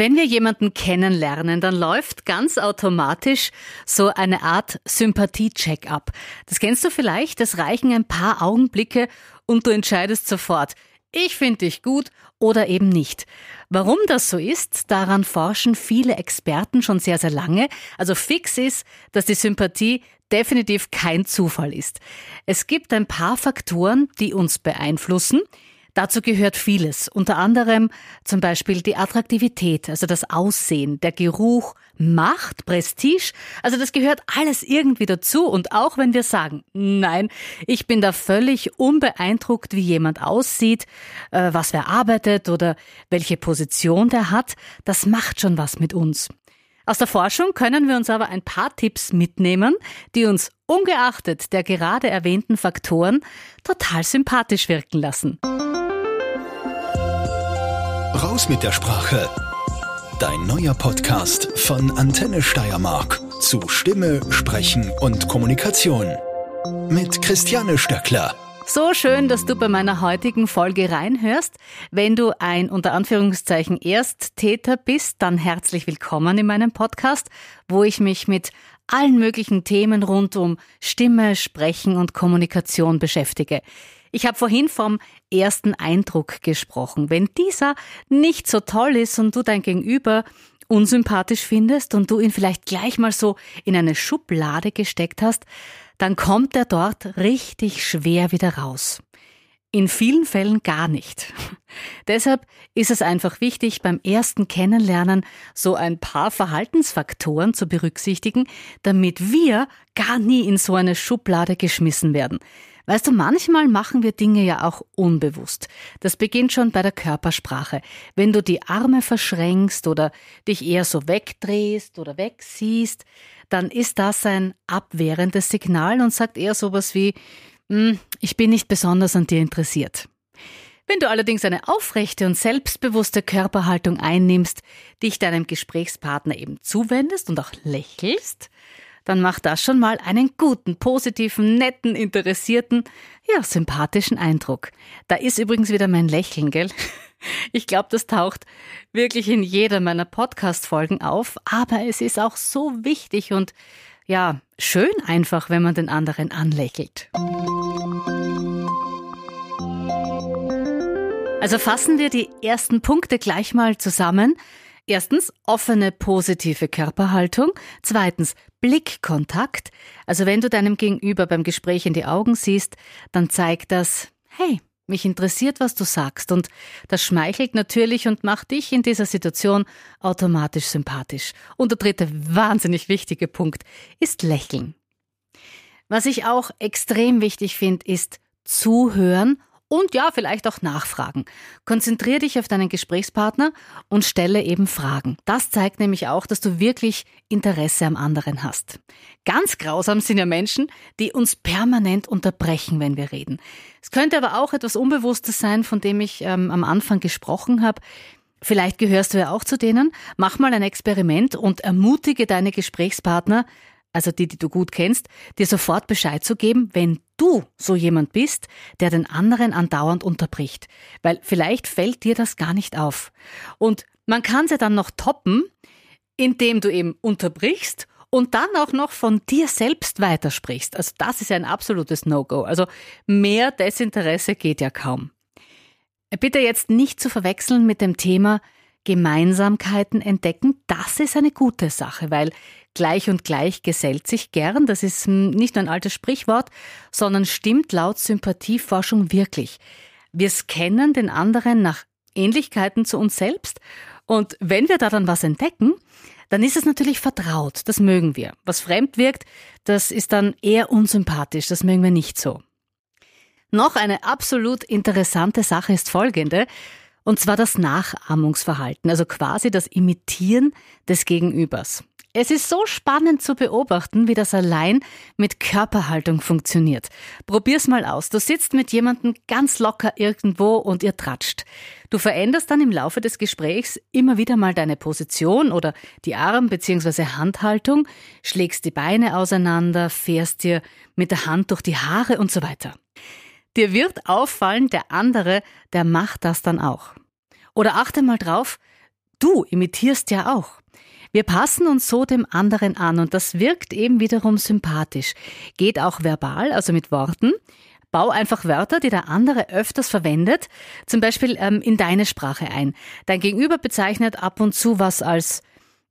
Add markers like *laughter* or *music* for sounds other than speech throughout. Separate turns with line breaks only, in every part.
Wenn wir jemanden kennenlernen, dann läuft ganz automatisch so eine Art Sympathie-Check ab. Das kennst du vielleicht, es reichen ein paar Augenblicke und du entscheidest sofort, ich finde dich gut oder eben nicht. Warum das so ist, daran forschen viele Experten schon sehr, sehr lange. Also fix ist, dass die Sympathie definitiv kein Zufall ist. Es gibt ein paar Faktoren, die uns beeinflussen. Dazu gehört vieles, unter anderem zum Beispiel die Attraktivität, also das Aussehen, der Geruch, Macht, Prestige, also das gehört alles irgendwie dazu. Und auch wenn wir sagen, nein, ich bin da völlig unbeeindruckt, wie jemand aussieht, äh, was wer arbeitet oder welche Position der hat, das macht schon was mit uns. Aus der Forschung können wir uns aber ein paar Tipps mitnehmen, die uns ungeachtet der gerade erwähnten Faktoren total sympathisch wirken lassen.
Raus mit der Sprache. Dein neuer Podcast von Antenne Steiermark zu Stimme, Sprechen und Kommunikation. Mit Christiane Stöckler.
So schön, dass du bei meiner heutigen Folge reinhörst. Wenn du ein unter Anführungszeichen Ersttäter bist, dann herzlich willkommen in meinem Podcast, wo ich mich mit allen möglichen Themen rund um Stimme, Sprechen und Kommunikation beschäftige. Ich habe vorhin vom ersten Eindruck gesprochen. Wenn dieser nicht so toll ist und du dein Gegenüber unsympathisch findest und du ihn vielleicht gleich mal so in eine Schublade gesteckt hast, dann kommt er dort richtig schwer wieder raus. In vielen Fällen gar nicht. *laughs* Deshalb ist es einfach wichtig, beim ersten Kennenlernen so ein paar Verhaltensfaktoren zu berücksichtigen, damit wir gar nie in so eine Schublade geschmissen werden. Weißt du, manchmal machen wir Dinge ja auch unbewusst. Das beginnt schon bei der Körpersprache. Wenn du die Arme verschränkst oder dich eher so wegdrehst oder wegsiehst, dann ist das ein abwehrendes Signal und sagt eher sowas wie, ich bin nicht besonders an dir interessiert. Wenn du allerdings eine aufrechte und selbstbewusste Körperhaltung einnimmst, dich deinem Gesprächspartner eben zuwendest und auch lächelst, dann macht das schon mal einen guten, positiven, netten, interessierten, ja, sympathischen Eindruck. Da ist übrigens wieder mein Lächeln, gell? *laughs* Ich glaube, das taucht wirklich in jeder meiner Podcast-Folgen auf, aber es ist auch so wichtig und ja, schön einfach, wenn man den anderen anlächelt. Also fassen wir die ersten Punkte gleich mal zusammen. Erstens offene positive Körperhaltung. Zweitens Blickkontakt. Also wenn du deinem Gegenüber beim Gespräch in die Augen siehst, dann zeigt das, hey, mich interessiert, was du sagst. Und das schmeichelt natürlich und macht dich in dieser Situation automatisch sympathisch. Und der dritte wahnsinnig wichtige Punkt ist Lächeln. Was ich auch extrem wichtig finde, ist zuhören und ja, vielleicht auch nachfragen. Konzentriere dich auf deinen Gesprächspartner und stelle eben Fragen. Das zeigt nämlich auch, dass du wirklich Interesse am anderen hast. Ganz grausam sind ja Menschen, die uns permanent unterbrechen, wenn wir reden. Es könnte aber auch etwas Unbewusstes sein, von dem ich ähm, am Anfang gesprochen habe. Vielleicht gehörst du ja auch zu denen. Mach mal ein Experiment und ermutige deine Gesprächspartner, also die, die du gut kennst, dir sofort Bescheid zu geben, wenn du so jemand bist, der den anderen andauernd unterbricht. Weil vielleicht fällt dir das gar nicht auf. Und man kann sie dann noch toppen, indem du eben unterbrichst und dann auch noch von dir selbst weitersprichst. Also das ist ein absolutes No-Go. Also mehr Desinteresse geht ja kaum. Bitte jetzt nicht zu verwechseln mit dem Thema Gemeinsamkeiten entdecken. Das ist eine gute Sache, weil Gleich und gleich gesellt sich gern, das ist hm, nicht nur ein altes Sprichwort, sondern stimmt laut Sympathieforschung wirklich. Wir scannen den anderen nach Ähnlichkeiten zu uns selbst und wenn wir da dann was entdecken, dann ist es natürlich vertraut, das mögen wir. Was fremd wirkt, das ist dann eher unsympathisch, das mögen wir nicht so. Noch eine absolut interessante Sache ist folgende, und zwar das Nachahmungsverhalten, also quasi das Imitieren des Gegenübers. Es ist so spannend zu beobachten, wie das allein mit Körperhaltung funktioniert. Probier's mal aus. Du sitzt mit jemandem ganz locker irgendwo und ihr tratscht. Du veränderst dann im Laufe des Gesprächs immer wieder mal deine Position oder die Arm- bzw. Handhaltung, schlägst die Beine auseinander, fährst dir mit der Hand durch die Haare und so weiter. Dir wird auffallen, der andere, der macht das dann auch. Oder achte mal drauf, Du imitierst ja auch. Wir passen uns so dem anderen an und das wirkt eben wiederum sympathisch. Geht auch verbal, also mit Worten. Bau einfach Wörter, die der andere öfters verwendet, zum Beispiel ähm, in deine Sprache ein. Dein Gegenüber bezeichnet ab und zu was als,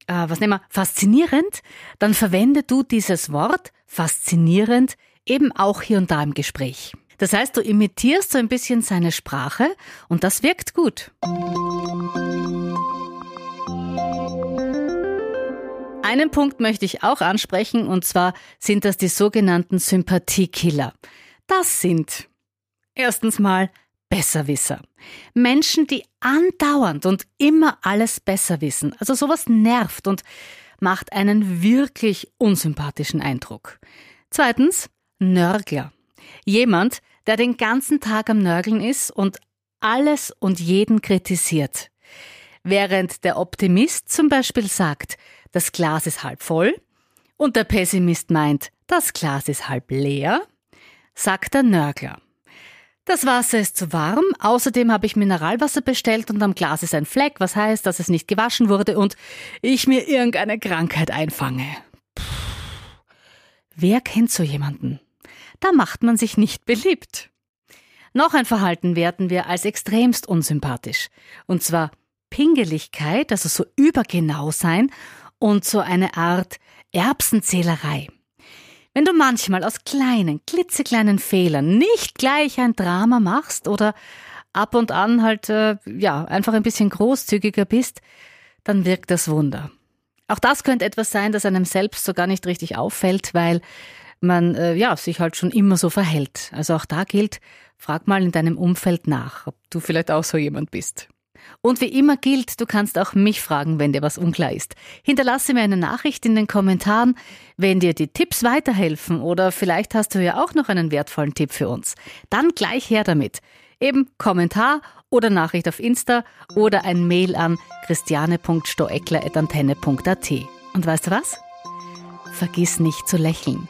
äh, was nehmen wir, faszinierend. Dann verwende du dieses Wort, faszinierend, eben auch hier und da im Gespräch. Das heißt, du imitierst so ein bisschen seine Sprache und das wirkt gut. Einen Punkt möchte ich auch ansprechen, und zwar sind das die sogenannten Sympathiekiller. Das sind erstens mal Besserwisser. Menschen, die andauernd und immer alles besser wissen. Also sowas nervt und macht einen wirklich unsympathischen Eindruck. Zweitens, Nörgler. Jemand, der den ganzen Tag am Nörgeln ist und alles und jeden kritisiert. Während der Optimist zum Beispiel sagt, das Glas ist halb voll und der Pessimist meint, das Glas ist halb leer, sagt der Nörgler. Das Wasser ist zu warm, außerdem habe ich Mineralwasser bestellt und am Glas ist ein Fleck, was heißt, dass es nicht gewaschen wurde und ich mir irgendeine Krankheit einfange. Puh. Wer kennt so jemanden? Da macht man sich nicht beliebt. Noch ein Verhalten werten wir als extremst unsympathisch. Und zwar Pingeligkeit, also so übergenau sein und so eine Art Erbsenzählerei. Wenn du manchmal aus kleinen, klitzekleinen Fehlern nicht gleich ein Drama machst oder ab und an halt, äh, ja, einfach ein bisschen großzügiger bist, dann wirkt das Wunder. Auch das könnte etwas sein, das einem selbst so gar nicht richtig auffällt, weil man, äh, ja, sich halt schon immer so verhält. Also auch da gilt, frag mal in deinem Umfeld nach, ob du vielleicht auch so jemand bist. Und wie immer gilt, du kannst auch mich fragen, wenn dir was unklar ist. Hinterlasse mir eine Nachricht in den Kommentaren, wenn dir die Tipps weiterhelfen oder vielleicht hast du ja auch noch einen wertvollen Tipp für uns. Dann gleich her damit. Eben Kommentar oder Nachricht auf Insta oder ein Mail an christiane.stoeckler.antenne.at. Und weißt du was? Vergiss nicht zu lächeln.